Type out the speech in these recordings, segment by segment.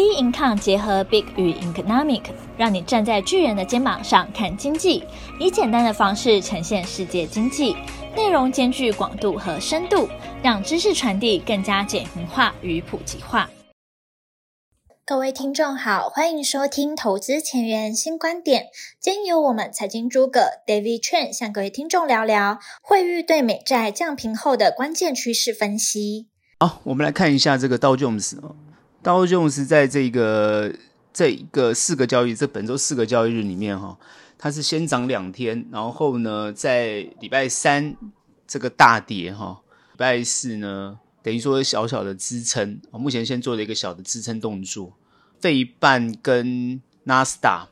B Income 结合 Big 与 Economic，让你站在巨人的肩膀上看经济，以简单的方式呈现世界经济，内容兼具广度和深度，让知识传递更加简明化与普及化。各位听众好，欢迎收听投资前沿新观点。今天由我们财经诸葛 David Chen 向各位听众聊聊惠誉对美债降平后的关键趋势分析。好，我们来看一下这个道琼斯哦。道琼斯在这个这一个四个交易，这本周四个交易日里面哈，它是先涨两天，然后呢，在礼拜三这个大跌哈，礼拜四呢等于说小小的支撑，目前先做了一个小的支撑动作。费半跟纳斯达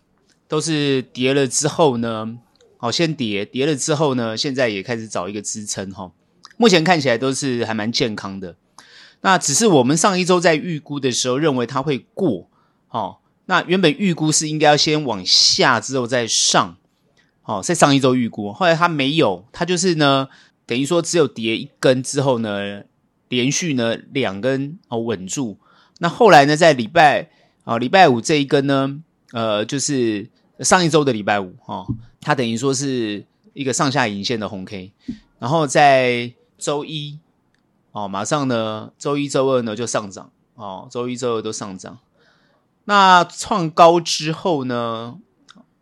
都是跌了之后呢，好先跌，跌了之后呢，现在也开始找一个支撑哈，目前看起来都是还蛮健康的。那只是我们上一周在预估的时候认为它会过，哦，那原本预估是应该要先往下之后再上，哦，在上一周预估，后来它没有，它就是呢，等于说只有跌一根之后呢，连续呢两根哦稳住，那后来呢在礼拜啊礼拜五这一根呢，呃，就是上一周的礼拜五哦，它等于说是一个上下影线的红 K，然后在周一。哦，马上呢，周一、周二呢就上涨哦，周一、周二都上涨。那创高之后呢，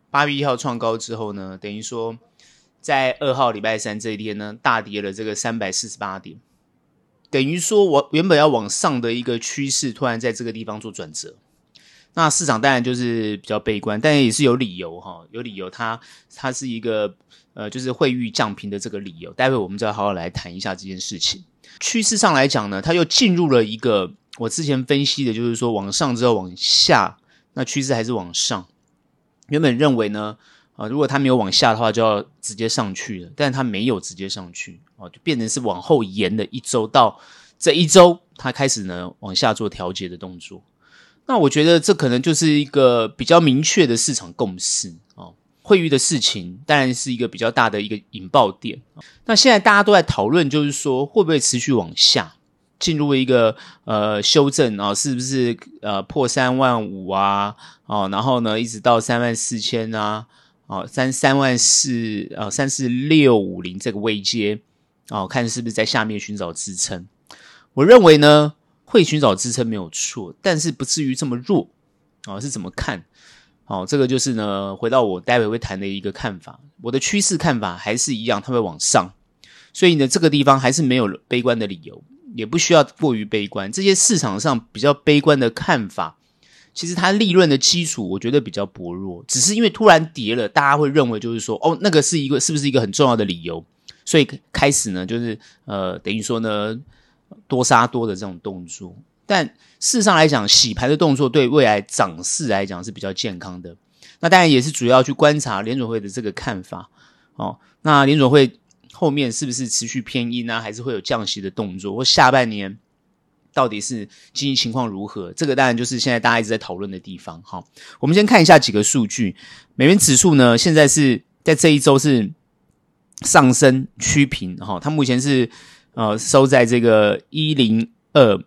八月一号创高之后呢，等于说在二号礼拜三这一天呢，大跌了这个三百四十八点，等于说我原本要往上的一个趋势，突然在这个地方做转折。那市场当然就是比较悲观，但也是有理由哈，有理由它，它是一个呃，就是汇率降平的这个理由。待会我们就要好好来谈一下这件事情。趋势上来讲呢，它又进入了一个我之前分析的，就是说往上之后往下，那趋势还是往上。原本认为呢，啊、如果它没有往下的话，就要直接上去了，但它没有直接上去，哦、就变成是往后延了一周，到这一周它开始呢往下做调节的动作。那我觉得这可能就是一个比较明确的市场共识哦。惠誉的事情当然是一个比较大的一个引爆点。那现在大家都在讨论，就是说会不会持续往下进入一个呃修正啊？是不是呃破三万五啊？哦，然后呢一直到三万四千啊？哦，三三万四呃三四六五零这个位阶哦，看是不是在下面寻找支撑？我认为呢会寻找支撑没有错，但是不至于这么弱啊？是怎么看？好，这个就是呢，回到我待会会谈的一个看法。我的趋势看法还是一样，它会往上，所以呢，这个地方还是没有悲观的理由，也不需要过于悲观。这些市场上比较悲观的看法，其实它利润的基础我觉得比较薄弱，只是因为突然跌了，大家会认为就是说，哦，那个是一个是不是一个很重要的理由，所以开始呢，就是呃，等于说呢，多杀多的这种动作。但事实上来讲，洗牌的动作对未来涨势来讲是比较健康的。那当然也是主要去观察联准会的这个看法哦。那联准会后面是不是持续偏鹰呢？还是会有降息的动作？或下半年到底是经济情况如何？这个当然就是现在大家一直在讨论的地方。好，我们先看一下几个数据。美元指数呢，现在是在这一周是上升趋平哈，它目前是呃收在这个一零二。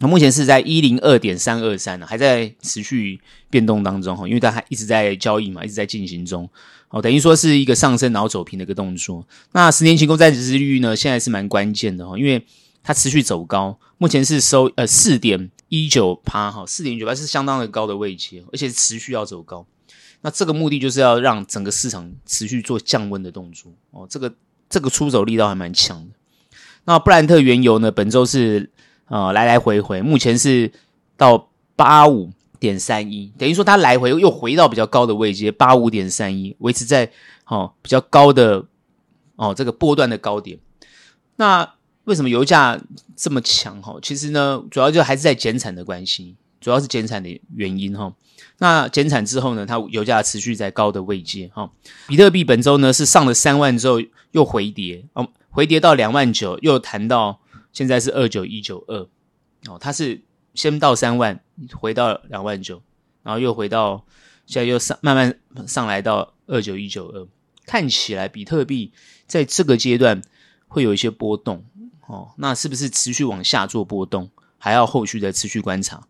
那目前是在一零二点三二三呢，还在持续变动当中哈，因为它还一直在交易嘛，一直在进行中，哦，等于说是一个上升然后走平的一个动作。那十年期公债殖利率呢，现在是蛮关键的哈，因为它持续走高，目前是收呃四点一九趴哈，四点一九趴是相当的高的位阶，而且持续要走高。那这个目的就是要让整个市场持续做降温的动作哦，这个这个出手力道还蛮强的。那布兰特原油呢，本周是。啊、呃，来来回回，目前是到八五点三一，等于说它来回又回到比较高的位阶，八五点三一，维持在哦比较高的哦这个波段的高点。那为什么油价这么强？哈，其实呢，主要就还是在减产的关系，主要是减产的原因哈。那减产之后呢，它油价持续在高的位阶哈。比特币本周呢是上了三万之后又回跌，哦，回跌到两万九，又谈到。现在是二九一九二，哦，它是先到三万，回到两万九，然后又回到，现在又上慢慢上来到二九一九二，看起来比特币在这个阶段会有一些波动，哦，那是不是持续往下做波动，还要后续的持续观察。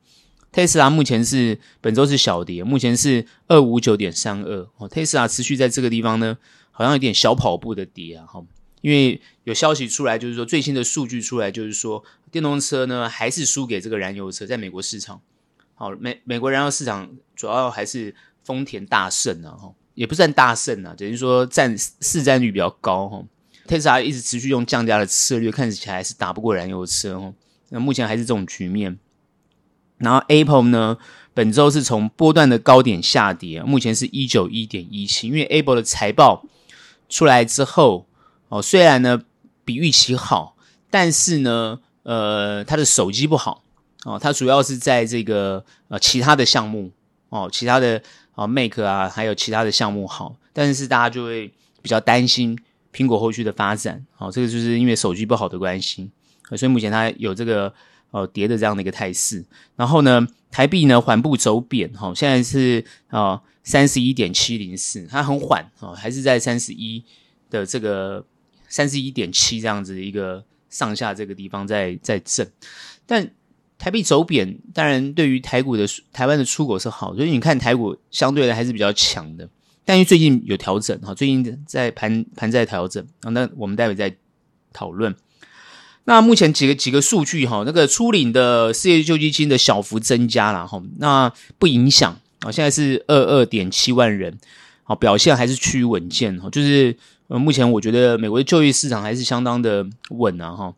特斯拉目前是本周是小跌，目前是二五九点三二哦。特斯拉持续在这个地方呢，好像有点小跑步的跌啊，哈，因为有消息出来，就是说最新的数据出来，就是说电动车呢还是输给这个燃油车，在美国市场，好美美国燃油市场主要还是丰田大胜啊，哈，也不算大胜啊，等于说占市占率比较高哈。特斯拉一直持续用降价的策略，看起来是打不过燃油车哦。那目前还是这种局面。然后 Apple 呢，本周是从波段的高点下跌，目前是一九一点一七。因为 Apple 的财报出来之后，哦，虽然呢比预期好，但是呢，呃，它的手机不好哦，它主要是在这个呃其他的项目哦，其他的啊 Mac 啊，还有其他的项目好，但是大家就会比较担心苹果后续的发展。哦，这个就是因为手机不好的关系，所以目前它有这个。哦，跌的这样的一个态势，然后呢，台币呢缓步走贬，哈、哦，现在是啊三十一点七零四，它很缓哦，还是在三十一的这个三十一点七这样子的一个上下这个地方在在震，但台币走贬，当然对于台股的台湾的出口是好，所以你看台股相对的还是比较强的，但是最近有调整哈，最近在盘盘在调整，那我们待会再讨论。那目前几个几个数据哈，那个初领的失业救济金的小幅增加了哈，那不影响啊，现在是二二点七万人，好，表现还是趋于稳健哈，就是呃目前我觉得美国的就业市场还是相当的稳啊哈，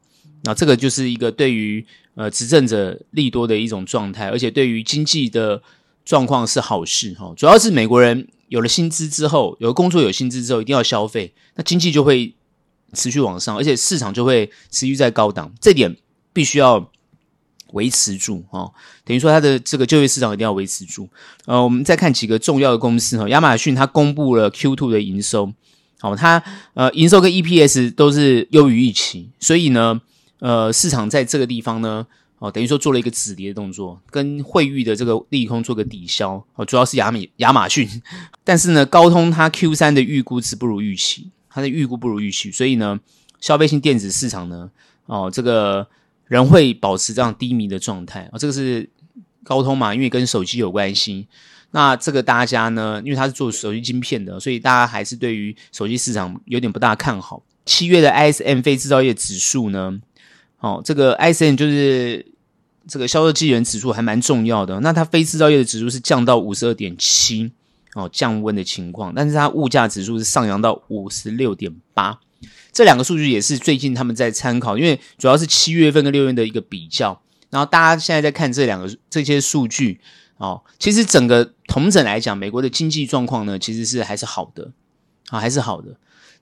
那这个就是一个对于呃执政者利多的一种状态，而且对于经济的状况是好事哈，主要是美国人有了薪资之后，有了工作有薪资之后一定要消费，那经济就会。持续往上，而且市场就会持续在高档，这点必须要维持住哦。等于说，它的这个就业市场一定要维持住。呃，我们再看几个重要的公司哈，亚马逊它公布了 Q2 的营收，好，它呃营收跟 EPS 都是优于预期，所以呢，呃，市场在这个地方呢，哦，等于说做了一个止跌的动作，跟汇誉的这个利空做个抵消。哦，主要是亚米亚马逊，但是呢，高通它 Q3 的预估值不如预期。它的预估不如预期，所以呢，消费性电子市场呢，哦，这个仍会保持这样低迷的状态、哦。这个是高通嘛，因为跟手机有关系。那这个大家呢，因为它是做手机晶片的，所以大家还是对于手机市场有点不大看好。七月的 ISM 非制造业指数呢，哦，这个 ISM 就是这个销售经理人指数，还蛮重要的。那它非制造业的指数是降到五十二点七。哦，降温的情况，但是它物价指数是上扬到五十六点八，这两个数据也是最近他们在参考，因为主要是七月份跟六月的一个比较，然后大家现在在看这两个这些数据哦，其实整个同整来讲，美国的经济状况呢，其实是还是好的啊，还是好的，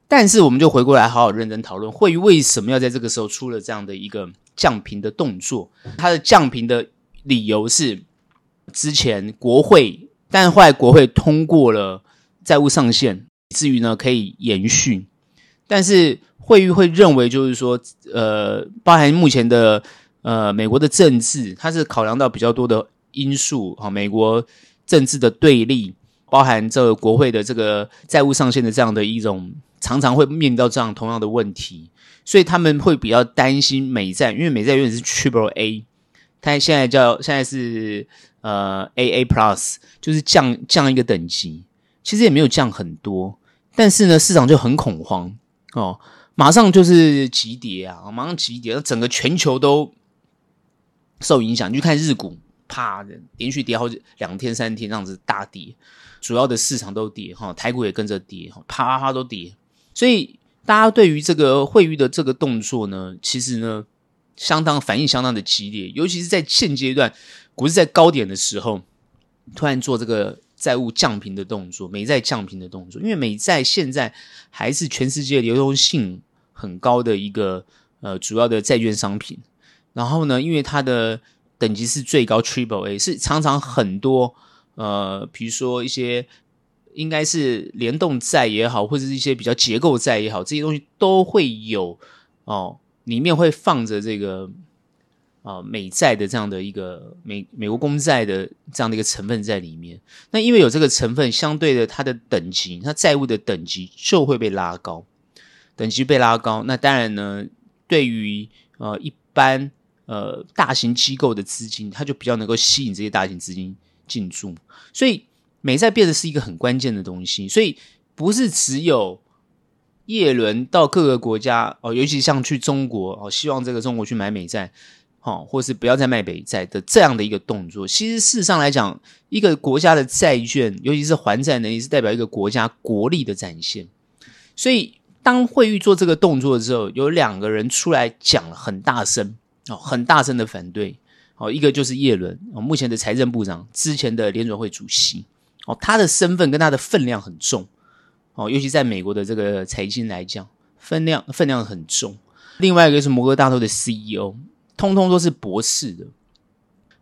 但是我们就回过来好好认真讨论，会议为什么要在这个时候出了这样的一个降频的动作？它的降频的理由是之前国会。但后来国会通过了债务上限，以至于呢可以延续。但是会议会认为，就是说，呃，包含目前的呃美国的政治，它是考量到比较多的因素啊，美国政治的对立，包含这个国会的这个债务上限的这样的一种，常常会面临到这样同样的问题，所以他们会比较担心美债，因为美债原本是 Triple A，它现在叫现在是。呃，AA Plus 就是降降一个等级，其实也没有降很多，但是呢，市场就很恐慌哦，马上就是急跌啊，马上急跌，整个全球都受影响。你去看日股，啪的连续跌好几两天三天这样子大跌，主要的市场都跌哈，台股也跟着跌哈，啪啪啪都跌。所以大家对于这个汇率的这个动作呢，其实呢，相当反应相当的激烈，尤其是在现阶段。股市在高点的时候，突然做这个债务降频的动作，美债降频的动作，因为美债现在还是全世界流动性很高的一个呃主要的债券商品。然后呢，因为它的等级是最高 Triple A，是常常很多呃，比如说一些应该是联动债也好，或者是一些比较结构债也好，这些东西都会有哦，里面会放着这个。啊，美债的这样的一个美美国公债的这样的一个成分在里面，那因为有这个成分，相对的它的等级，它债务的等级就会被拉高，等级被拉高，那当然呢，对于呃一般呃大型机构的资金，它就比较能够吸引这些大型资金进驻。所以美债变得是一个很关键的东西。所以不是只有叶伦到各个国家哦，尤其像去中国哦，希望这个中国去买美债。好，或是不要再卖美债的这样的一个动作，其实事实上来讲，一个国家的债券，尤其是还债能力，是代表一个国家国力的展现。所以，当惠誉做这个动作的时候，有两个人出来讲了很大声，哦，很大声的反对。哦，一个就是叶伦，哦，目前的财政部长，之前的联准会主席，哦，他的身份跟他的分量很重，哦，尤其在美国的这个财经来讲，分量分量很重。另外一个是摩根大通的 CEO。通通都是博士的。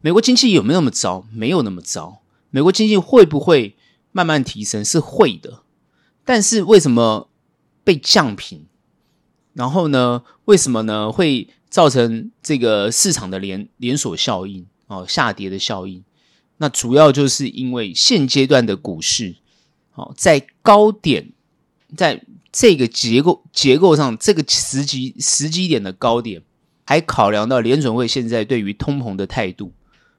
美国经济有没有那么糟？没有那么糟。美国经济会不会慢慢提升？是会的。但是为什么被降评？然后呢？为什么呢？会造成这个市场的连连锁效应哦，下跌的效应。那主要就是因为现阶段的股市哦，在高点，在这个结构结构上，这个时机时机点的高点。还考量到联准会现在对于通膨的态度，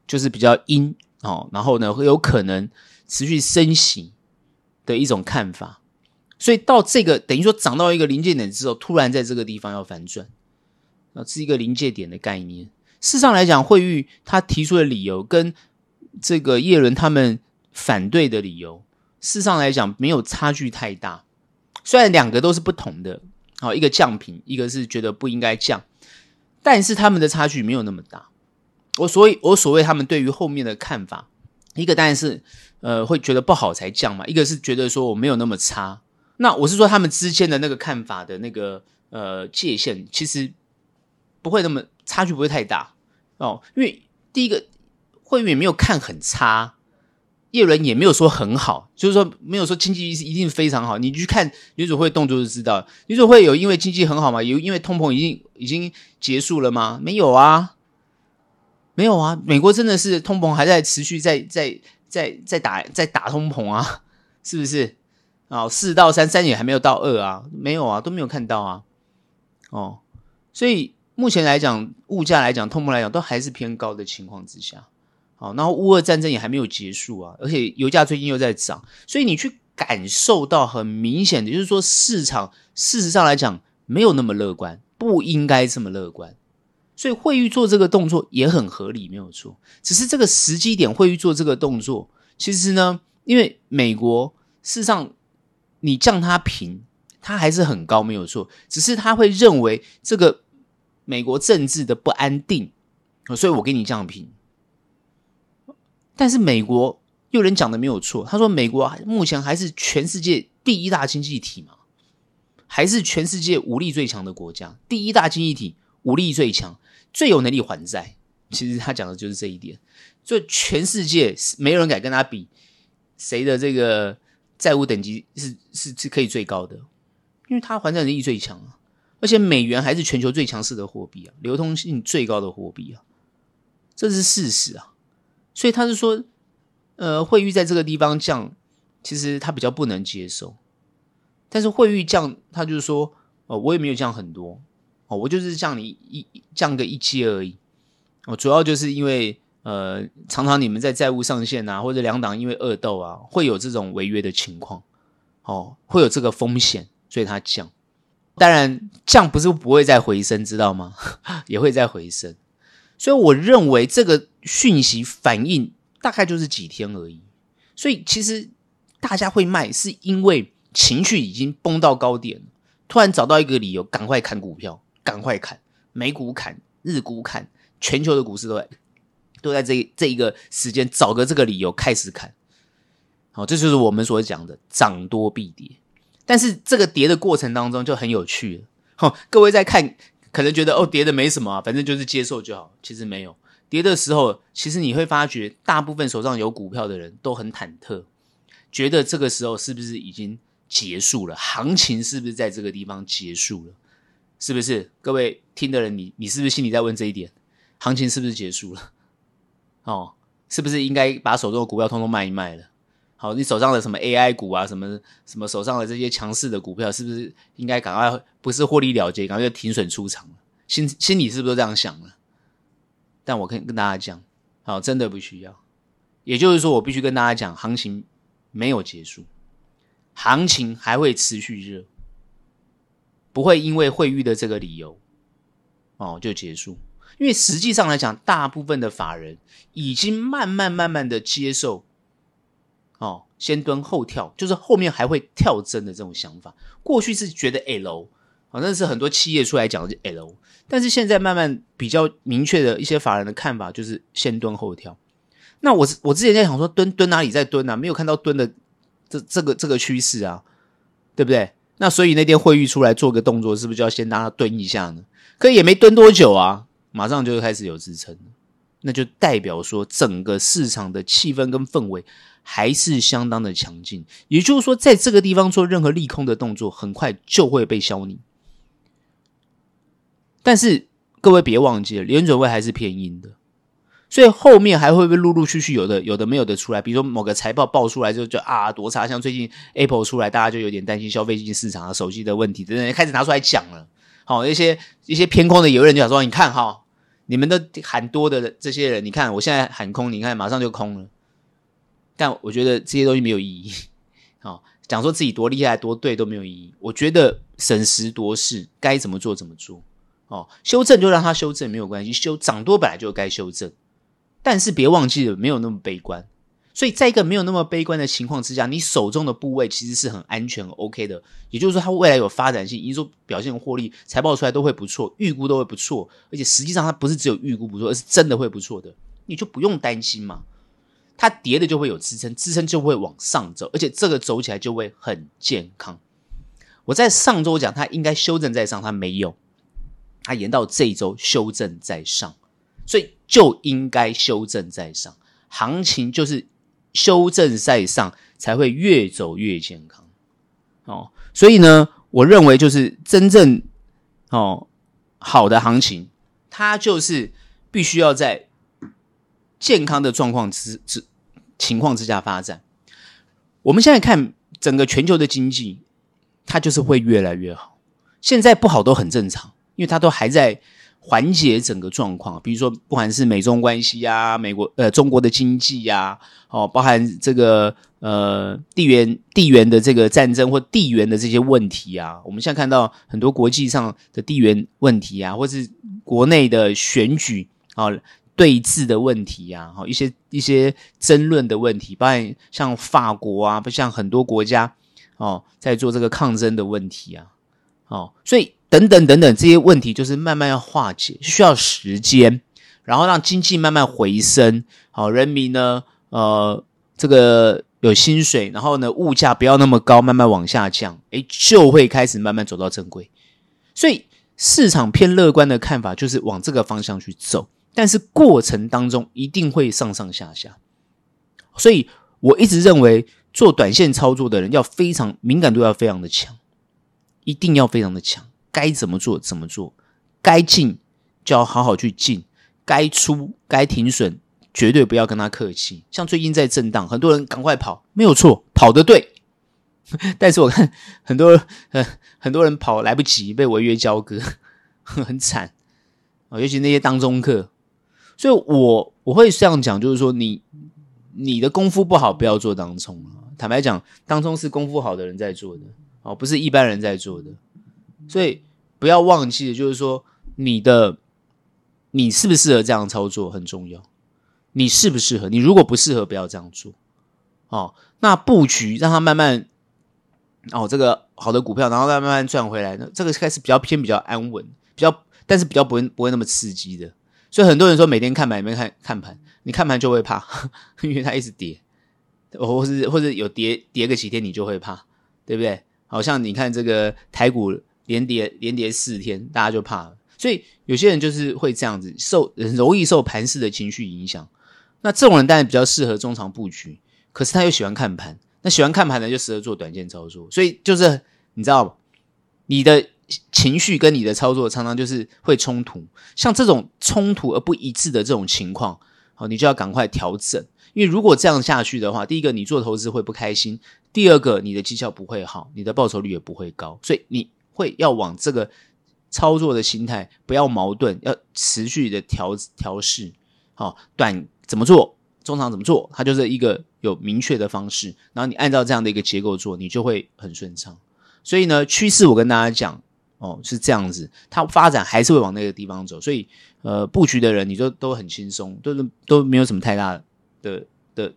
就是比较阴哦，然后呢会有可能持续升息的一种看法，所以到这个等于说涨到一个临界点之后，突然在这个地方要反转，啊，是一个临界点的概念。事实上来讲，惠誉他提出的理由跟这个叶伦他们反对的理由，事实上来讲没有差距太大，虽然两个都是不同的，好，一个降评，一个是觉得不应该降。但是他们的差距没有那么大，我所以，我所谓他们对于后面的看法，一个当然是呃会觉得不好才降嘛，一个是觉得说我没有那么差。那我是说他们之间的那个看法的那个呃界限，其实不会那么差距不会太大哦，因为第一个会员没有看很差。叶伦也没有说很好，就是说没有说经济一定非常好。你去看联准会动作就知道，联准会有因为经济很好吗？有因为通膨已经已经结束了吗？没有啊，没有啊。美国真的是通膨还在持续在在在在打在打通膨啊，是不是？啊，四到三，三也还没有到二啊，没有啊，都没有看到啊。哦，所以目前来讲，物价来讲，通膨来讲，都还是偏高的情况之下。好，然后乌俄战争也还没有结束啊，而且油价最近又在涨，所以你去感受到很明显的，就是说市场事实上来讲没有那么乐观，不应该这么乐观，所以惠誉做这个动作也很合理，没有错。只是这个时机点，惠誉做这个动作，其实呢，因为美国事实上你降它评，它还是很高，没有错。只是他会认为这个美国政治的不安定，所以我给你降评。但是美国有人讲的没有错，他说美国目前还是全世界第一大经济体嘛，还是全世界武力最强的国家，第一大经济体，武力最强，最有能力还债。其实他讲的就是这一点，所以全世界没有人敢跟他比，谁的这个债务等级是是是可以最高的，因为它还债能力最强啊，而且美元还是全球最强势的货币啊，流通性最高的货币啊，这是事实啊。所以他是说，呃，汇率在这个地方降，其实他比较不能接受。但是汇率降，他就是说，哦、呃，我也没有降很多，哦，我就是降你一降个一阶而已。哦，主要就是因为，呃，常常你们在债务上限啊，或者两党因为恶斗啊，会有这种违约的情况，哦，会有这个风险，所以他降。当然，降不是不会再回升，知道吗？也会再回升。所以我认为这个讯息反应大概就是几天而已。所以其实大家会卖，是因为情绪已经崩到高点，突然找到一个理由，赶快砍股票，赶快砍，美股砍，日股砍，全球的股市都在都在这这一个时间找个这个理由开始砍。好，这就是我们所讲的涨多必跌。但是这个跌的过程当中就很有趣了。好，各位在看。可能觉得哦，跌的没什么啊，反正就是接受就好。其实没有跌的时候，其实你会发觉，大部分手上有股票的人都很忐忑，觉得这个时候是不是已经结束了？行情是不是在这个地方结束了？是不是？各位听的人，你你是不是心里在问这一点？行情是不是结束了？哦，是不是应该把手中的股票通通卖一卖了？好，你手上的什么 AI 股啊，什么什么手上的这些强势的股票，是不是应该赶快不是获利了结，赶快就停损出场了？心心里是不是都这样想了？但我可以跟大家讲，好，真的不需要。也就是说，我必须跟大家讲，行情没有结束，行情还会持续热，不会因为汇率的这个理由哦就结束。因为实际上来讲，大部分的法人已经慢慢慢慢的接受，哦，先蹲后跳，就是后面还会跳增的这种想法。过去是觉得 L，好像是很多企业出来讲的是 L，但是现在慢慢比较明确的一些法人的看法就是先蹲后跳。那我我之前在想说蹲蹲哪里在蹲啊？没有看到蹲的这这个这个趋势啊，对不对？那所以那天会议出来做个动作，是不是就要先让他蹲一下呢？可也没蹲多久啊，马上就开始有支撑，那就代表说整个市场的气氛跟氛围还是相当的强劲。也就是说，在这个地方做任何利空的动作，很快就会被消弭。但是各位别忘记了，联准会还是偏鹰的。所以后面还会不会陆陆续续有的有的没有的出来？比如说某个财报爆出来就就啊多差，像最近 Apple 出来，大家就有点担心消费性市场啊手机的问题等等，开始拿出来讲了。好，一些一些偏空的有人就想说，你看哈，你们的喊多的这些人，你看我现在喊空，你看马上就空了。但我觉得这些东西没有意义。哦，讲说自己多厉害多对都没有意义。我觉得审时度势，该怎么做怎么做。哦，修正就让他修正没有关系，修涨多本来就该修正。但是别忘记了，没有那么悲观，所以在一个没有那么悲观的情况之下，你手中的部位其实是很安全、很 OK 的。也就是说，它未来有发展性，营收表现、获利、财报出来都会不错，预估都会不错，而且实际上它不是只有预估不错，而是真的会不错的，你就不用担心嘛。它跌的就会有支撑，支撑就会往上走，而且这个走起来就会很健康。我在上周讲它应该修正在上，它没有，它延到这一周修正在上。所以就应该修正在上，行情就是修正赛上，才会越走越健康。哦，所以呢，我认为就是真正哦好的行情，它就是必须要在健康的状况之之情况之下发展。我们现在看整个全球的经济，它就是会越来越好。现在不好都很正常，因为它都还在。缓解整个状况，比如说不管是美中关系呀、美国呃中国的经济呀，哦，包含这个呃地缘地缘的这个战争或地缘的这些问题啊，我们现在看到很多国际上的地缘问题啊，或是国内的选举啊、对峙的问题呀，好一些一些争论的问题，包含像法国啊，不像很多国家哦在做这个抗争的问题啊，哦，所以。等等等等，这些问题就是慢慢要化解，需要时间，然后让经济慢慢回升，好，人民呢，呃，这个有薪水，然后呢，物价不要那么高，慢慢往下降，诶，就会开始慢慢走到正轨。所以市场偏乐观的看法就是往这个方向去走，但是过程当中一定会上上下下。所以我一直认为，做短线操作的人要非常敏感度要非常的强，一定要非常的强。该怎么做怎么做，该进就要好好去进，该出该停损绝对不要跟他客气。像最近在震荡，很多人赶快跑，没有错，跑得对。但是我看 很多呃 很多人跑来不及，被违约交割，很惨啊！尤其那些当中客，所以我我会这样讲，就是说你你的功夫不好，不要做当冲。坦白讲，当中是功夫好的人在做的哦，不是一般人在做的。所以不要忘记就是说，你的你适不适合这样操作很重要。你适不适合？你如果不适合，不要这样做。哦，那布局让它慢慢哦，这个好的股票，然后再慢慢赚回来。那这个开始比较偏比较安稳，比较但是比较不会不会那么刺激的。所以很多人说每天看盘，每天看看盘，你看盘就会怕，因为它一直跌，哦或是或者有跌跌个几天，你就会怕，对不对？好像你看这个台股。连跌连跌四天，大家就怕了。所以有些人就是会这样子，受容易受盘势的情绪影响。那这种人当然比较适合中长布局，可是他又喜欢看盘。那喜欢看盘的就适合做短线操作。所以就是你知道？你的情绪跟你的操作常常就是会冲突。像这种冲突而不一致的这种情况，好，你就要赶快调整。因为如果这样下去的话，第一个你做投资会不开心，第二个你的绩效不会好，你的报酬率也不会高。所以你。会要往这个操作的心态，不要矛盾，要持续的调调试，好，短怎么做，中长怎么做，它就是一个有明确的方式，然后你按照这样的一个结构做，你就会很顺畅。所以呢，趋势我跟大家讲哦，是这样子，它发展还是会往那个地方走。所以呃，布局的人你就都很轻松，都都没有什么太大的的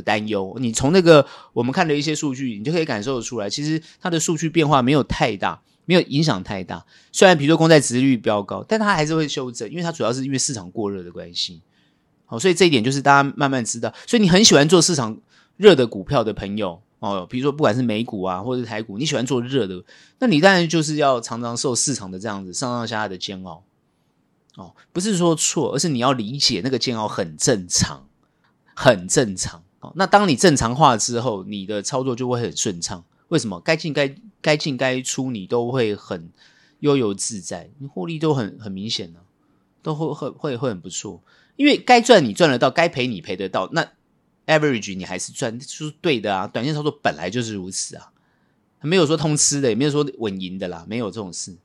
的担忧。你从那个我们看的一些数据，你就可以感受得出来，其实它的数据变化没有太大。没有影响太大，虽然比如说公债殖利率飙高，但它还是会修正，因为它主要是因为市场过热的关系。好，所以这一点就是大家慢慢知道。所以你很喜欢做市场热的股票的朋友哦，比如说不管是美股啊，或者是台股，你喜欢做热的，那你当然就是要常常受市场的这样子上上下下的煎熬。哦，不是说错，而是你要理解那个煎熬很正常，很正常。哦，那当你正常化之后，你的操作就会很顺畅。为什么该进该该进该出，你都会很悠游自在，你获利都很很明显呢、都会会会会很不错。因为该赚你赚得到，该赔你赔得到，那 average 你还是赚，就是对的啊。短线操作本来就是如此啊，没有说通吃的，也没有说稳赢的啦，没有这种事。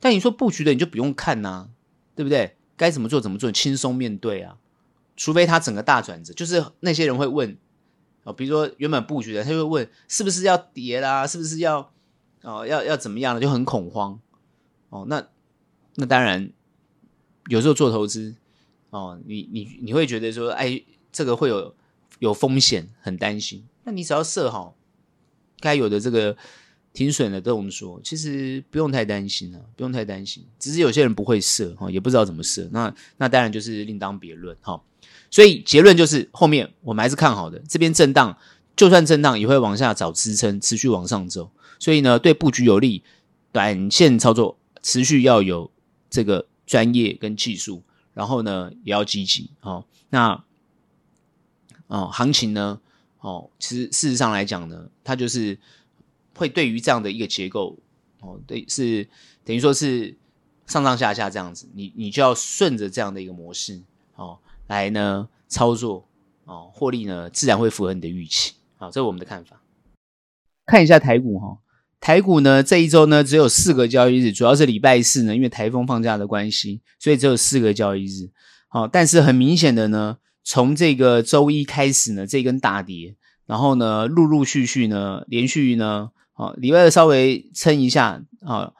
但你说布局的，你就不用看呐、对不对？该怎么做怎么做，轻松面对啊。除非他整个大转折，就是那些人会问。哦，比如说原本布局的，他就会问是不是要跌啦，是不是要哦要要怎么样了，就很恐慌。哦，那那当然有时候做投资哦，你你你会觉得说，哎，这个会有有风险，很担心。那你只要设好该有的这个停损的动作，其实不用太担心了，不用太担心。只是有些人不会设哈，也不知道怎么设。那那当然就是另当别论哈。所以结论就是，后面我们还是看好的。这边震荡，就算震荡也会往下找支撑，持续往上走。所以呢，对布局有利，短线操作持续要有这个专业跟技术，然后呢也要积极。哦，那哦，行情呢，哦，其实事实上来讲呢，它就是会对于这样的一个结构，哦，对，是等于说是上上下下这样子，你你就要顺着这样的一个模式，哦。来呢操作哦，获利呢自然会符合你的预期。好，这是我们的看法。看一下台股哈，台股呢这一周呢只有四个交易日，主要是礼拜四呢，因为台风放假的关系，所以只有四个交易日。好，但是很明显的呢，从这个周一开始呢，这根大跌，然后呢陆陆续续呢连续呢，好，礼拜二稍微撑一下啊，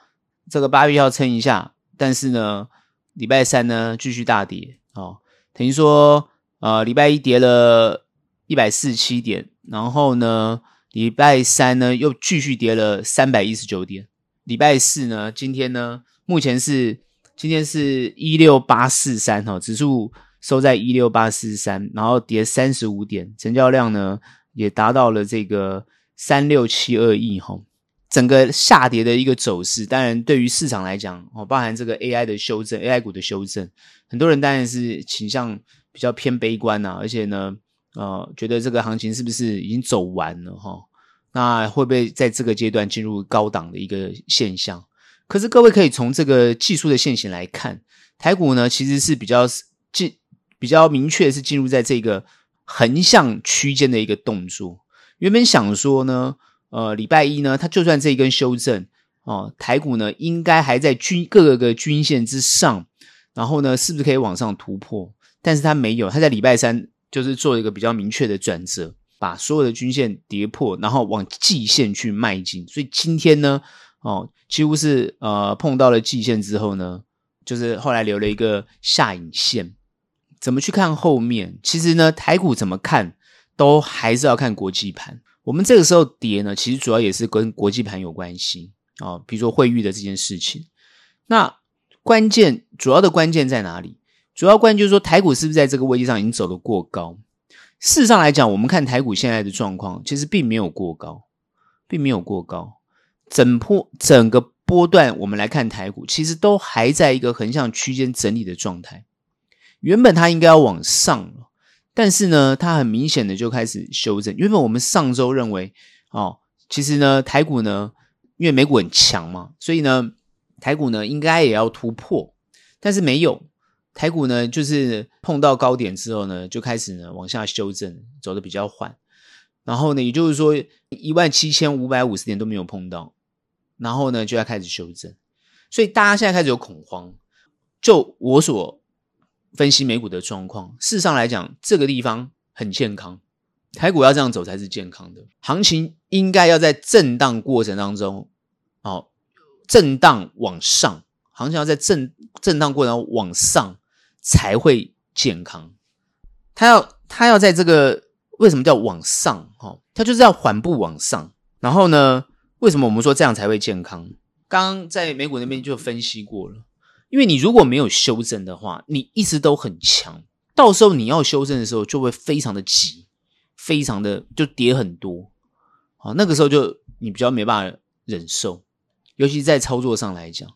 这个八月要撑一下，但是呢礼拜三呢继续大跌，好。等于说，呃，礼拜一跌了一百四十七点，然后呢，礼拜三呢又继续跌了三百一十九点，礼拜四呢，今天呢，目前是今天是一六八四三哈，指数收在一六八四三，然后跌三十五点，成交量呢也达到了这个三六七二亿哈。整个下跌的一个走势，当然对于市场来讲，哦，包含这个 AI 的修正，AI 股的修正，很多人当然是倾向比较偏悲观呐、啊，而且呢，呃，觉得这个行情是不是已经走完了哈？那会不会在这个阶段进入高档的一个现象？可是各位可以从这个技术的线型来看，台股呢其实是比较进比较明确是进入在这个横向区间的一个动作。原本想说呢。呃，礼拜一呢，它就算这一根修正哦，台股呢应该还在均各个个均线之上，然后呢，是不是可以往上突破？但是它没有，它在礼拜三就是做一个比较明确的转折，把所有的均线跌破，然后往季线去迈进。所以今天呢，哦，几乎是呃碰到了季线之后呢，就是后来留了一个下影线。怎么去看后面？其实呢，台股怎么看都还是要看国际盘。我们这个时候跌呢，其实主要也是跟国际盘有关系啊，比如说汇率的这件事情。那关键主要的关键在哪里？主要关键就是说台股是不是在这个位置上已经走得过高？事实上来讲，我们看台股现在的状况，其实并没有过高，并没有过高。整波整个波段，我们来看台股，其实都还在一个横向区间整理的状态。原本它应该要往上。但是呢，它很明显的就开始修正。原本我们上周认为，哦，其实呢，台股呢，因为美股很强嘛，所以呢，台股呢应该也要突破，但是没有。台股呢，就是碰到高点之后呢，就开始呢往下修正，走的比较缓。然后呢，也就是说，一万七千五百五十点都没有碰到，然后呢就要开始修正。所以大家现在开始有恐慌。就我所分析美股的状况，事实上来讲，这个地方很健康，台股要这样走才是健康的。行情应该要在震荡过程当中，哦，震荡往上，行情要在震震荡过程当中往上才会健康。它要它要在这个为什么叫往上？哈，它就是要缓步往上。然后呢，为什么我们说这样才会健康？刚刚在美股那边就分析过了，因为你如果没有修正的话，你一直都很强，到时候你要修正的时候就会非常的急，非常的就跌很多，好，那个时候就你比较没办法忍受，尤其在操作上来讲。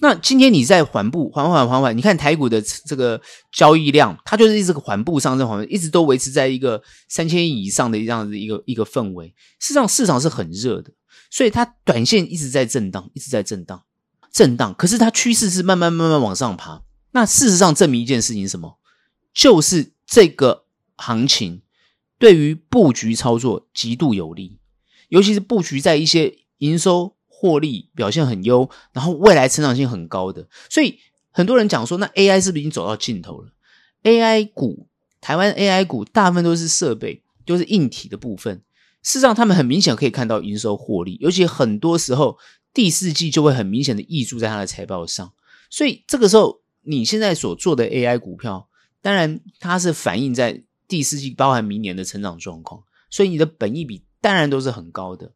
那今天你在缓步缓缓缓缓，你看台股的这个交易量，它就是一直缓步上升，缓一直都维持在一个三千亿以上的这样子一个一个氛围。事实上，市场是很热的。所以它短线一直在震荡，一直在震荡，震荡。可是它趋势是慢慢慢慢往上爬。那事实上证明一件事情是什么？就是这个行情对于布局操作极度有利，尤其是布局在一些营收获利表现很优，然后未来成长性很高的。所以很多人讲说，那 AI 是不是已经走到尽头了？AI 股，台湾 AI 股大部分都是设备，就是硬体的部分。事实上，他们很明显可以看到营收获利，尤其很多时候第四季就会很明显的溢注在它的财报上。所以这个时候，你现在所做的 AI 股票，当然它是反映在第四季，包含明年的成长状况。所以你的本益比当然都是很高的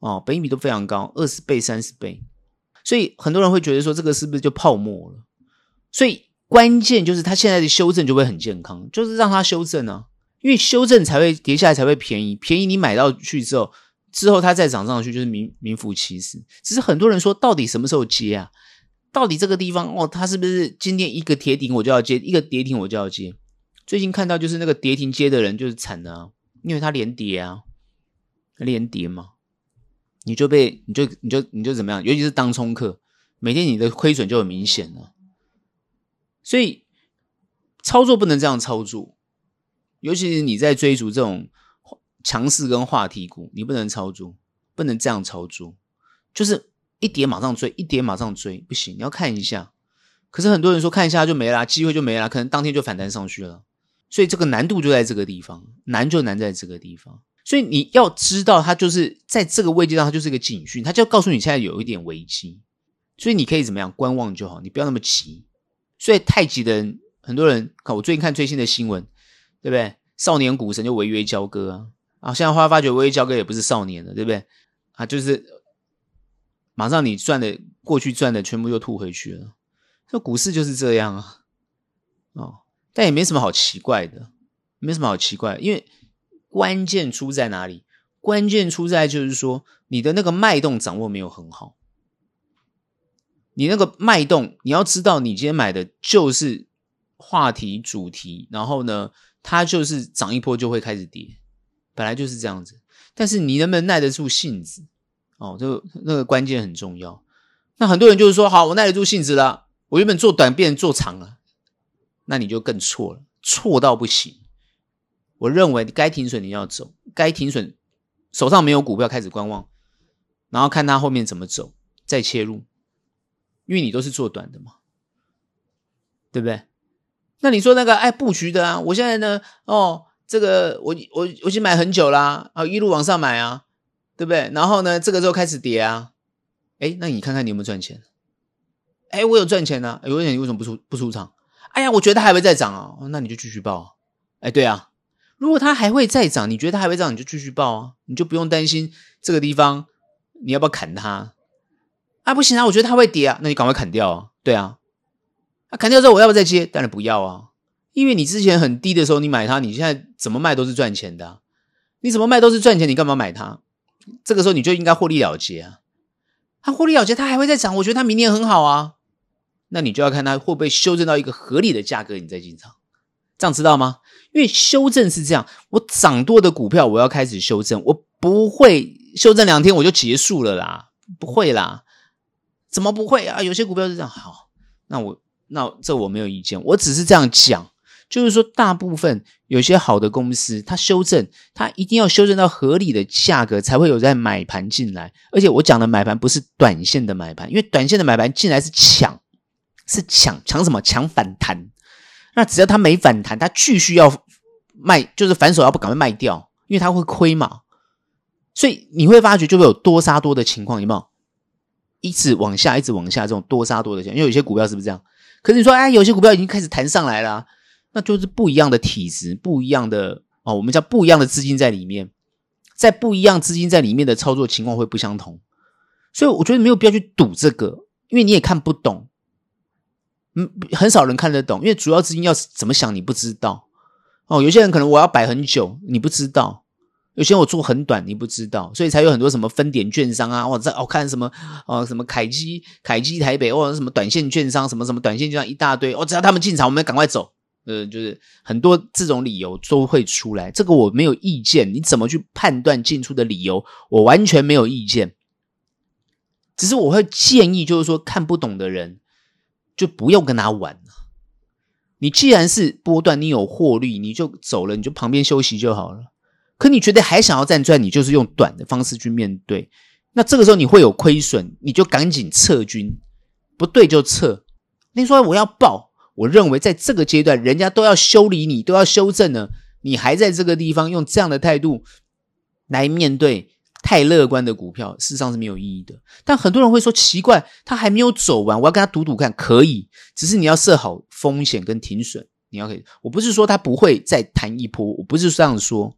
哦，本益比都非常高，二十倍、三十倍。所以很多人会觉得说，这个是不是就泡沫了？所以关键就是它现在的修正就会很健康，就是让它修正啊。因为修正才会跌下来才会便宜，便宜你买到去之后，之后它再涨上去就是名名副其实。只是很多人说，到底什么时候接啊？到底这个地方哦，它是不是今天一个跌停我就要接，一个跌停我就要接？最近看到就是那个跌停接的人就是惨的，因为它连跌啊，连跌嘛，你就被你就你就你就怎么样？尤其是当冲客，每天你的亏损就很明显了。所以操作不能这样操作。尤其是你在追逐这种强势跟话题股，你不能操作，不能这样操作，就是一跌马上追，一跌马上追，不行，你要看一下。可是很多人说看一下就没了，机会就没了，可能当天就反弹上去了。所以这个难度就在这个地方，难就难在这个地方。所以你要知道，它就是在这个位置上，它就是一个警讯，它就要告诉你现在有一点危机。所以你可以怎么样观望就好，你不要那么急。所以太急的人，很多人看我最近看最新的新闻。对不对？少年股神就违约交割啊！啊，现在发发觉违约交割也不是少年了，对不对？啊，就是马上你赚的过去赚的全部又吐回去了。这股市就是这样啊！哦，但也没什么好奇怪的，没什么好奇怪，因为关键出在哪里？关键出在就是说你的那个脉动掌握没有很好。你那个脉动，你要知道，你今天买的就是话题主题，然后呢？它就是涨一波就会开始跌，本来就是这样子。但是你能不能耐得住性子？哦，就那个关键很重要。那很多人就是说，好，我耐得住性子了，我原本做短变做长了，那你就更错了，错到不行。我认为该停损你要走，该停损手上没有股票开始观望，然后看它后面怎么走再切入，因为你都是做短的嘛，对不对？那你说那个爱布局的啊？我现在呢，哦，这个我我我已经买很久啦，啊，一路往上买啊，对不对？然后呢，这个时候开始跌啊，哎，那你看看你有没有赚钱？哎，我有赚钱呢，有赚钱你为什么不出不出场？哎呀，我觉得还会再涨啊，那你就继续抱。哎，对啊，如果它还会再涨，你觉得它还会涨，你就继续报啊，你就不用担心这个地方你要不要砍它？啊，不行啊，我觉得它会跌啊，那你赶快砍掉啊，对啊。砍掉之后，我要不要再接？当然不要啊！因为你之前很低的时候你买它，你现在怎么卖都是赚钱的。你怎么卖都是赚钱，你干嘛买它？这个时候你就应该获利了结啊！它获利了结，它还会再涨，我觉得它明年很好啊。那你就要看它会不会修正到一个合理的价格，你再进场。这样知道吗？因为修正是这样，我涨多的股票我要开始修正，我不会修正两天我就结束了啦，不会啦。怎么不会啊？有些股票是这样，好，那我。那这我没有意见，我只是这样讲，就是说，大部分有些好的公司，它修正，它一定要修正到合理的价格，才会有在买盘进来。而且我讲的买盘不是短线的买盘，因为短线的买盘进来是抢，是抢抢什么？抢反弹。那只要它没反弹，它继续要卖，就是反手要不赶快卖掉，因为它会亏嘛。所以你会发觉就会有多杀多的情况，有没有？一直往下，一直往下，这种多杀多的情况，因为有些股票是不是这样？可是你说，哎，有些股票已经开始弹上来了，那就是不一样的体质，不一样的哦，我们叫不一样的资金在里面，在不一样资金在里面的操作情况会不相同，所以我觉得没有必要去赌这个，因为你也看不懂，嗯，很少人看得懂，因为主要资金要怎么想你不知道。哦，有些人可能我要摆很久，你不知道。有些我做很短，你不知道，所以才有很多什么分点券商啊，或者哦看什么哦什么凯基凯基台北，或者什么短线券商，什么什么短线券商一大堆，哦只要他们进场，我们要赶快走，呃就是很多这种理由都会出来，这个我没有意见，你怎么去判断进出的理由，我完全没有意见，只是我会建议，就是说看不懂的人就不要跟他玩了，你既然是波段，你有获利，你就走了，你就旁边休息就好了。可你觉得还想要再赚，你就是用短的方式去面对。那这个时候你会有亏损，你就赶紧撤军，不对就撤。你说我要报，我认为在这个阶段，人家都要修理你，都要修正了，你还在这个地方用这样的态度来面对太乐观的股票，事实上是没有意义的。但很多人会说奇怪，他还没有走完，我要跟他赌赌看，可以，只是你要设好风险跟停损，你要可以。我不是说他不会再弹一波，我不是这样说。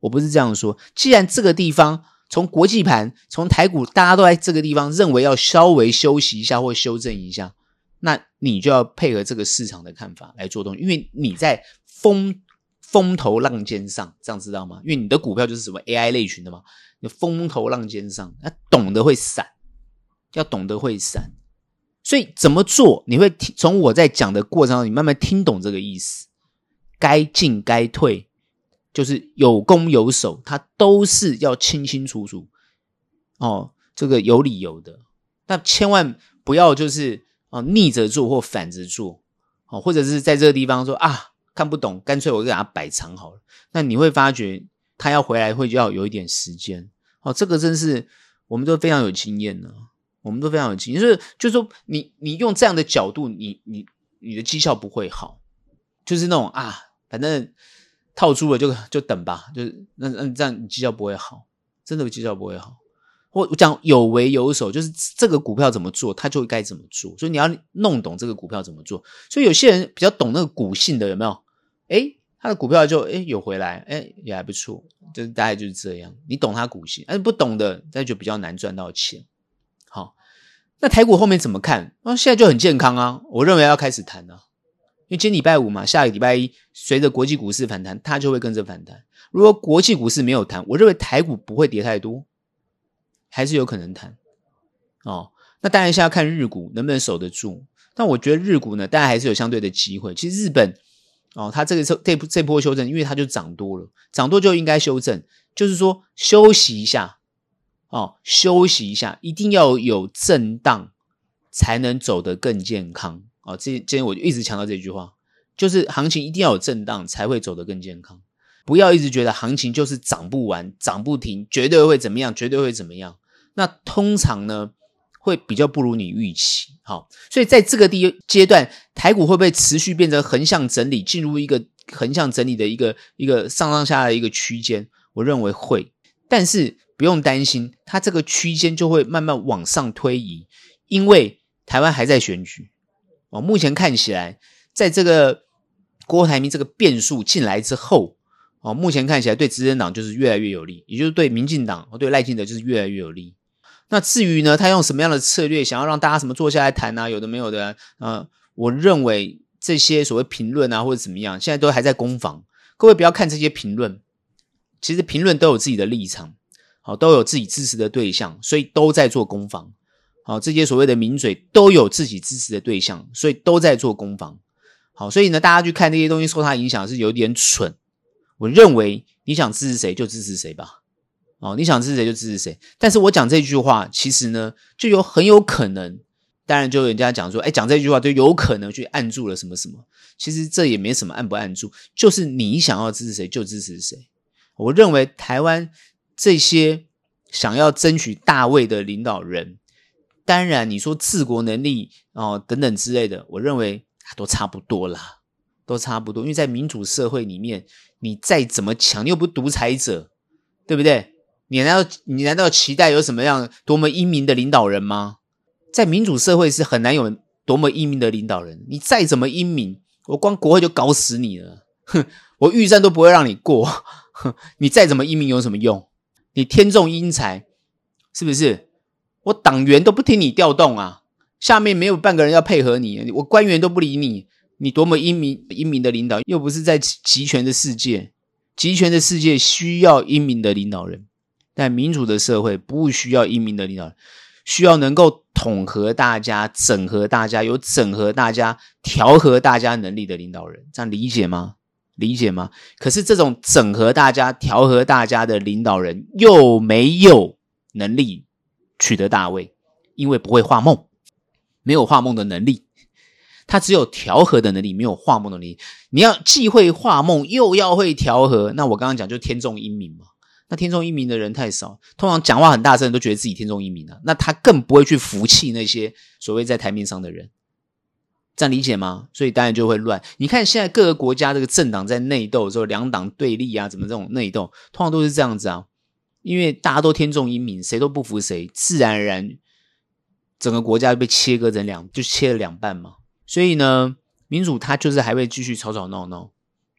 我不是这样说，既然这个地方从国际盘、从台股，大家都在这个地方认为要稍微休息一下或修正一下，你就要配合这个市场的看法来做东西，因为你在风风头浪尖上，这样知道吗？因为你的股票就是什么 AI 类群的嘛，你风头浪尖上，那懂得会闪，要懂得会闪，所以怎么做？你会听从我在讲的过程，你慢慢听懂这个意思，该进该退。就是有攻有守，它都是要清清楚楚哦，这个有理由的。那千万不要就是哦逆着做或反着做哦，或者是在这个地方说啊看不懂，干脆我就给它摆长好了。那你会发觉它要回来会就要有一点时间哦。这个真是我们都非常有经验的，我们都非常有经验。就是就是说你你用这样的角度，你你你的绩效不会好，就是那种啊，反正。套住了就就等吧，就是那那这样你绩效不会好，真的绩效不会好。我我讲有为有守，就是这个股票怎么做，它就该怎么做。所以你要弄懂这个股票怎么做。所以有些人比较懂那个股性的，有没有？诶，他的股票就诶有回来，诶也还不错，就是大概就是这样。你懂他股性，但是不懂的，那就比较难赚到钱。好，那台股后面怎么看？那现在就很健康啊，我认为要开始谈了。因为今天礼拜五嘛，下个礼拜一随着国际股市反弹，它就会跟着反弹。如果国际股市没有弹，我认为台股不会跌太多，还是有可能弹。哦，那当然是要看日股能不能守得住。但我觉得日股呢，当然还是有相对的机会。其实日本哦，它这个这这波修正，因为它就涨多了，涨多就应该修正，就是说休息一下哦，休息一下，一定要有震荡，才能走得更健康。哦，这今天我就一直强调这句话，就是行情一定要有震荡才会走得更健康，不要一直觉得行情就是涨不完、涨不停，绝对会怎么样，绝对会怎么样。那通常呢，会比较不如你预期。好，所以在这个第一阶段，台股会不会持续变成横向整理，进入一个横向整理的一个一个上上下的一个区间？我认为会，但是不用担心，它这个区间就会慢慢往上推移，因为台湾还在选举。哦，目前看起来，在这个郭台铭这个变数进来之后，哦，目前看起来对执政党就是越来越有利，也就是对民进党和对赖清德就是越来越有利。那至于呢，他用什么样的策略，想要让大家什么坐下来谈啊，有的没有的，啊，呃，我认为这些所谓评论啊或者怎么样，现在都还在攻防。各位不要看这些评论，其实评论都有自己的立场，好，都有自己支持的对象，所以都在做攻防。好，这些所谓的名嘴都有自己支持的对象，所以都在做攻防。好，所以呢，大家去看这些东西受他影响是有点蠢。我认为你想支持谁就支持谁吧。哦，你想支持谁就支持谁。但是我讲这句话，其实呢，就有很有可能，当然就人家讲说，哎，讲这句话就有可能去按住了什么什么。其实这也没什么按不按住，就是你想要支持谁就支持谁。我认为台湾这些想要争取大位的领导人。当然，你说治国能力哦等等之类的，我认为都差不多啦，都差不多。因为在民主社会里面，你再怎么强，你又不独裁者，对不对？你难道你难道期待有什么样多么英明的领导人吗？在民主社会是很难有多么英明的领导人。你再怎么英明，我光国会就搞死你了。哼，我预算都不会让你过。哼，你再怎么英明有什么用？你天纵英才，是不是？我党员都不听你调动啊，下面没有半个人要配合你，我官员都不理你，你多么英明英明的领导，又不是在集权的世界，集权的世界需要英明的领导人。但民主的社会不需要英明的领导人，需要能够统合大家、整合大家、有整合大家、调和大家能力的领导人，这样理解吗？理解吗？可是这种整合大家、调和大家的领导人又没有能力取得大位，因为不会画梦，没有画梦的能力，他只有调和的能力，没有画梦的能力。你要既会画梦，又要会调和，那我刚刚讲就天纵英明嘛。那天纵英明的人太少，通常讲话很大声，都觉得自己天纵英明啊。那他更不会去服气那些所谓在台面上的人，这样理解吗？所以当然就会乱。你看现在各个国家这个政党在内斗的时候，两党对立啊，怎么这种内斗，通常都是这样子啊。因为大家都天纵英明，谁都不服谁，自然而然整个国家被切割成两，就切了两半嘛。所以呢，民主它就是还会继续吵吵闹闹，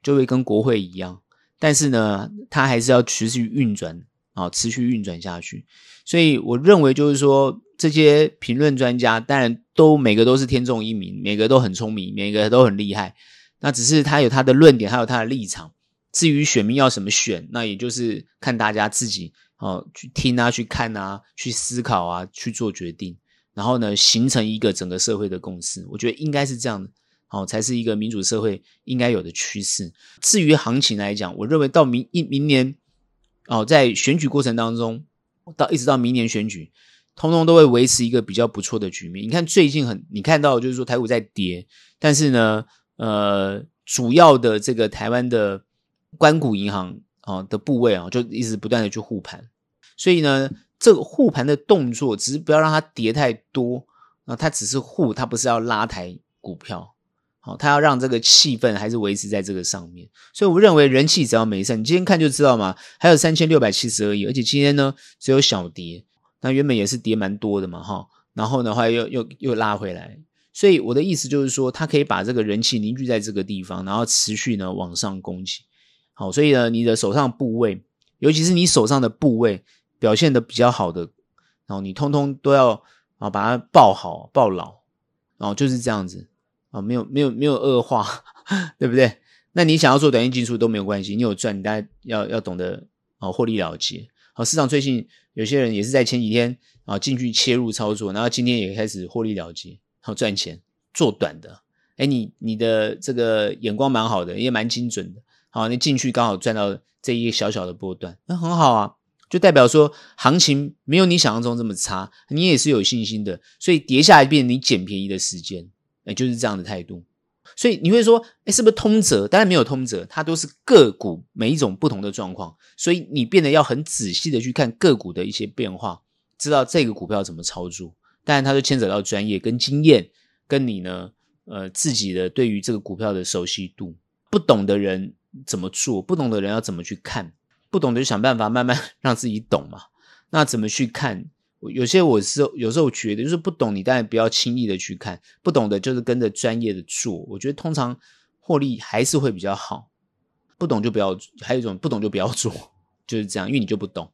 就会跟国会一样。但是呢，它还是要持续运转啊，持续运转下去。所以我认为，就是说，这些评论专家，当然都每个都是天纵英明，每个都很聪明，每个都很厉害。那只是他有他的论点，还有他的立场。至于选民要什么选，那也就是看大家自己哦，去听啊，去看啊，去思考啊，去做决定，然后呢，形成一个整个社会的共识。我觉得应该是这样的。好，才是一个民主社会应该有的趋势。至于行情来讲，我认为到明一明年，哦，在选举过程当中，到一直到明年选举，通通都会维持一个比较不错的局面。你看最近很，你看到就是说台股在跌，但是呢，呃，主要的这个台湾的官股银行啊的部位啊，就一直不断的去护盘。所以呢，这个护盘的动作只是不要让它跌太多啊，它只是护，它不是要拉抬股票。好，它要让这个气氛还是维持在这个上面，所以我认为人气只要没散，你今天看就知道嘛，还有三千六百七十而已，而且今天呢只有小跌，那原本也是跌蛮多的嘛，哈，然后的话又又又拉回来，所以我的意思就是说，它可以把这个人气凝聚在这个地方，然后持续呢往上攻击，好，所以呢你的手上部位，尤其是你手上的部位表现的比较好的，然后你通通都要啊把它抱好抱牢，然后就是这样子。啊，没有没有没有恶化，对不对？那你想要做短线进出都没有关系，你有赚，大家要要懂得啊获利了结。好，市场最近有些人也是在前几天啊进去切入操作，然后今天也开始获利了结，好赚钱做短的。哎，你你的这个眼光蛮好的，也蛮精准的。好，你进去刚好赚到这一个小小的波段，那很好啊，就代表说行情没有你想象中这么差，你也是有信心的，所以跌下来变你捡便宜的时间。哎，就是这样的态度，所以你会说，哎，是不是通则？当然没有通则，它都是个股每一种不同的状况，所以你变得要很仔细的去看个股的一些变化，知道这个股票怎么操作。当然，它就牵扯到专业跟经验，跟你呢，呃，自己的对于这个股票的熟悉度。不懂的人怎么做？不懂的人要怎么去看？不懂的就想办法慢慢 让自己懂嘛。那怎么去看？有些我是有时候觉得，就是不懂你当然不要轻易的去看，不懂的就是跟着专业的做。我觉得通常获利还是会比较好。不懂就不要，还有一种不懂就不要做，就是这样，因为你就不懂。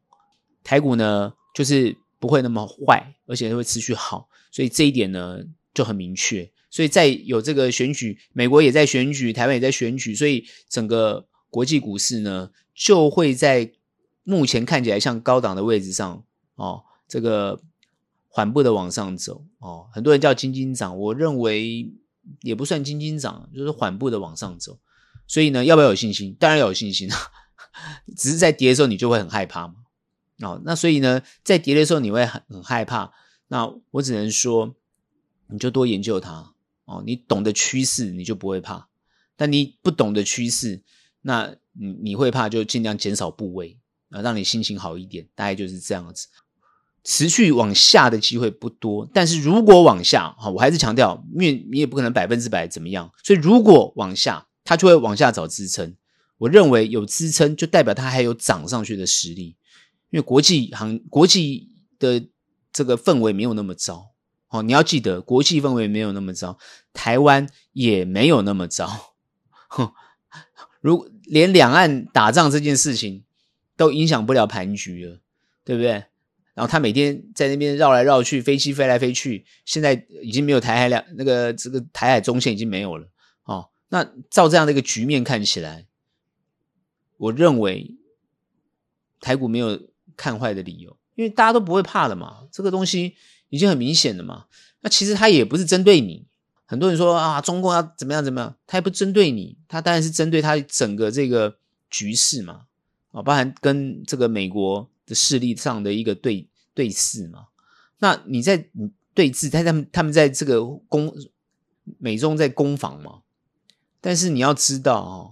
台股呢，就是不会那么坏，而且会持续好，所以这一点呢就很明确。所以在有这个选举，美国也在选举，台湾也在选举，所以整个国际股市呢就会在目前看起来像高档的位置上哦。这个缓步的往上走哦，很多人叫金金涨，我认为也不算金金涨，就是缓步的往上走。所以呢，要不要有信心？当然要有信心啊，只是在跌的时候你就会很害怕嘛。哦，那所以呢，在跌的时候你会很很害怕。那我只能说，你就多研究它哦。你懂得趋势，你就不会怕；但你不懂得趋势，那你你会怕，就尽量减少部位啊，让你心情好一点。大概就是这样子。持续往下的机会不多，但是如果往下，哈，我还是强调，因为你也不可能百分之百怎么样，所以如果往下，它就会往下找支撑。我认为有支撑就代表它还有涨上去的实力，因为国际行国际的这个氛围没有那么糟。哦，你要记得，国际氛围没有那么糟，台湾也没有那么糟。哼，如连两岸打仗这件事情都影响不了盘局了，对不对？然后他每天在那边绕来绕去，飞机飞来飞去，现在已经没有台海两那个这个台海中线已经没有了。哦，那照这样的一个局面看起来，我认为台股没有看坏的理由，因为大家都不会怕了嘛。这个东西已经很明显了嘛。那其实他也不是针对你。很多人说啊，中共要怎么样怎么样，他也不针对你，他当然是针对他整个这个局势嘛。啊，包含跟这个美国的势力上的一个对对峙嘛。那你在对峙，他他们他们在这个攻美中在攻防嘛。但是你要知道哦。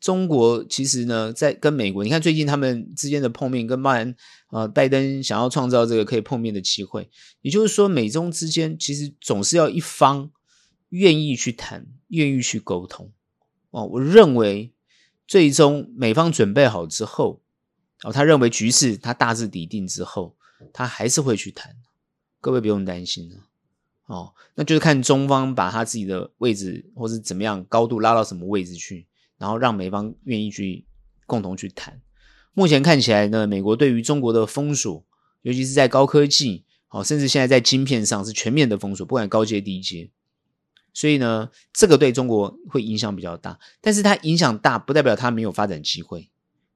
中国其实呢，在跟美国，你看最近他们之间的碰面，跟拜登呃，拜登想要创造这个可以碰面的机会，也就是说，美中之间其实总是要一方愿意去谈，愿意去沟通哦。我认为最终美方准备好之后，哦，他认为局势他大致底定之后，他还是会去谈。各位不用担心了哦，那就是看中方把他自己的位置或是怎么样高度拉到什么位置去。然后让美方愿意去共同去谈。目前看起来呢，美国对于中国的封锁，尤其是在高科技，好，甚至现在在晶片上是全面的封锁，不管高阶低阶。所以呢，这个对中国会影响比较大。但是它影响大，不代表它没有发展机会，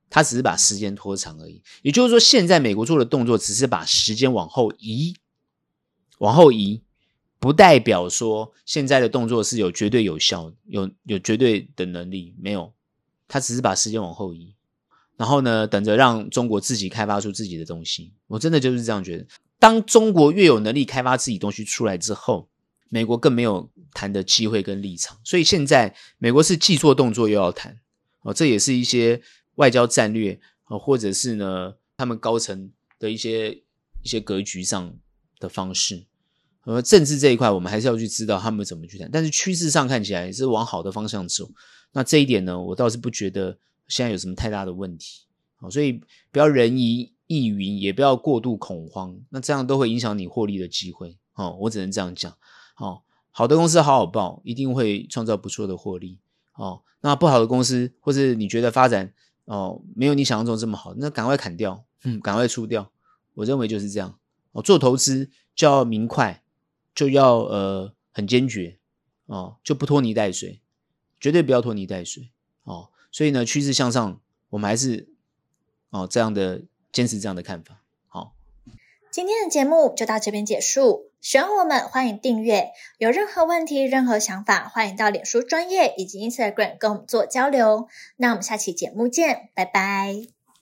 它只是把时间拖长而已。也就是说，现在美国做的动作，只是把时间往后移，往后移。不代表说现在的动作是有绝对有效、有有绝对的能力，没有，他只是把时间往后移，然后呢，等着让中国自己开发出自己的东西。我真的就是这样觉得。当中国越有能力开发自己东西出来之后，美国更没有谈的机会跟立场。所以现在美国是既做动作又要谈哦，这也是一些外交战略哦，或者是呢他们高层的一些一些格局上的方式。而政治这一块，我们还是要去知道他们怎么去谈。但是趋势上看起来是往好的方向走。那这一点呢，我倒是不觉得现在有什么太大的问题。好，所以不要人云亦云，也不要过度恐慌。那这样都会影响你获利的机会。哦，我只能这样讲。好，好的公司好好抱，一定会创造不错的获利。哦，那不好的公司，或是你觉得发展哦没有你想象中这么好，那赶快砍掉，嗯，赶快出掉。我认为就是这样。哦，做投资就要明快。就要呃很坚决哦，就不拖泥带水，绝对不要拖泥带水哦。所以呢，趋势向上，我们还是哦这样的坚持这样的看法。好，今天的节目就到这边结束。喜欢我们，欢迎订阅。有任何问题、任何想法，欢迎到脸书专业以及 Instagram 跟我们做交流。那我们下期节目见，拜拜。